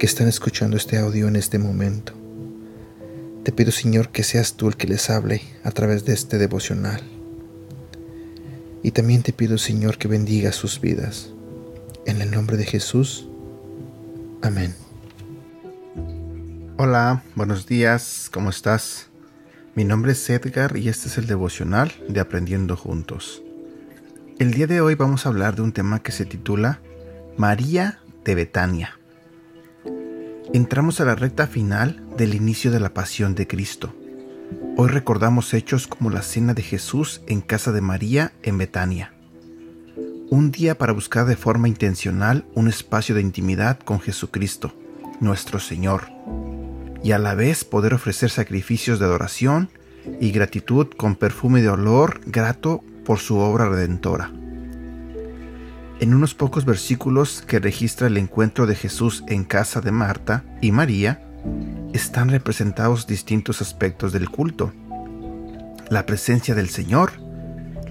que están escuchando este audio en este momento. Te pido, Señor, que seas tú el que les hable a través de este devocional. Y también te pido, Señor, que bendiga sus vidas. En el nombre de Jesús. Amén. Hola, buenos días, ¿cómo estás? Mi nombre es Edgar y este es el devocional de Aprendiendo Juntos. El día de hoy vamos a hablar de un tema que se titula María de Betania. Entramos a la recta final del inicio de la pasión de Cristo. Hoy recordamos hechos como la cena de Jesús en casa de María en Betania. Un día para buscar de forma intencional un espacio de intimidad con Jesucristo, nuestro Señor y a la vez poder ofrecer sacrificios de adoración y gratitud con perfume de olor grato por su obra redentora. En unos pocos versículos que registra el encuentro de Jesús en casa de Marta y María, están representados distintos aspectos del culto. La presencia del Señor,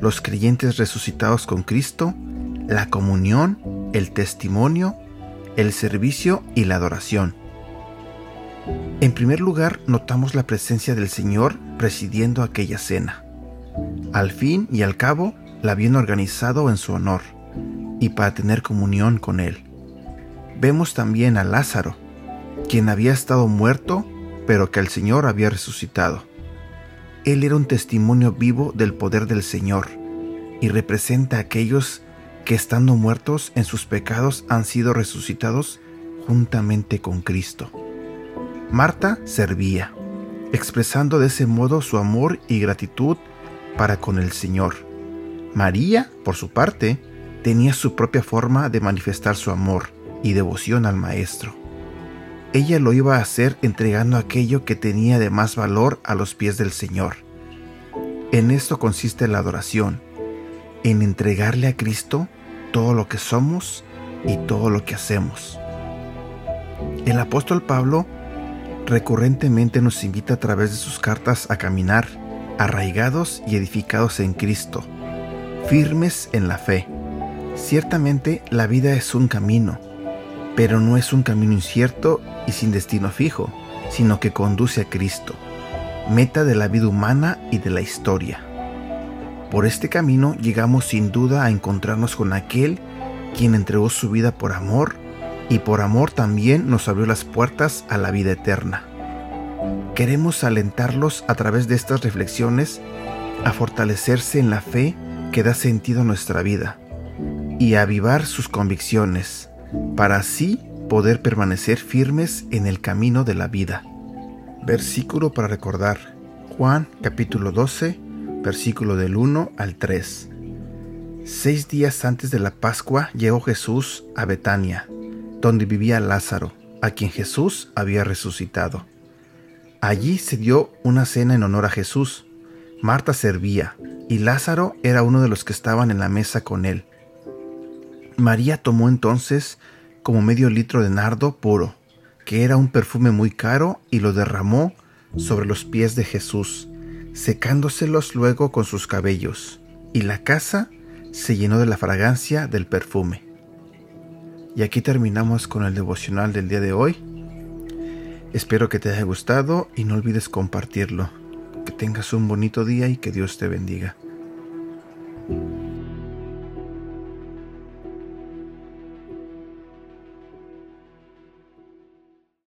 los creyentes resucitados con Cristo, la comunión, el testimonio, el servicio y la adoración. En primer lugar, notamos la presencia del Señor presidiendo aquella cena. Al fin y al cabo, la habían organizado en su honor y para tener comunión con Él. Vemos también a Lázaro, quien había estado muerto, pero que el Señor había resucitado. Él era un testimonio vivo del poder del Señor y representa a aquellos que estando muertos en sus pecados han sido resucitados juntamente con Cristo. Marta servía, expresando de ese modo su amor y gratitud para con el Señor. María, por su parte, tenía su propia forma de manifestar su amor y devoción al Maestro. Ella lo iba a hacer entregando aquello que tenía de más valor a los pies del Señor. En esto consiste la adoración, en entregarle a Cristo todo lo que somos y todo lo que hacemos. El apóstol Pablo recurrentemente nos invita a través de sus cartas a caminar arraigados y edificados en Cristo, firmes en la fe. Ciertamente la vida es un camino, pero no es un camino incierto y sin destino fijo, sino que conduce a Cristo, meta de la vida humana y de la historia. Por este camino llegamos sin duda a encontrarnos con aquel quien entregó su vida por amor y por amor también nos abrió las puertas a la vida eterna. Queremos alentarlos a través de estas reflexiones a fortalecerse en la fe que da sentido a nuestra vida y avivar sus convicciones para así poder permanecer firmes en el camino de la vida. Versículo para recordar. Juan capítulo 12, versículo del 1 al 3. Seis días antes de la Pascua llegó Jesús a Betania donde vivía Lázaro, a quien Jesús había resucitado. Allí se dio una cena en honor a Jesús. Marta servía, y Lázaro era uno de los que estaban en la mesa con él. María tomó entonces como medio litro de nardo puro, que era un perfume muy caro, y lo derramó sobre los pies de Jesús, secándoselos luego con sus cabellos, y la casa se llenó de la fragancia del perfume. Y aquí terminamos con el devocional del día de hoy. Espero que te haya gustado y no olvides compartirlo. Que tengas un bonito día y que Dios te bendiga.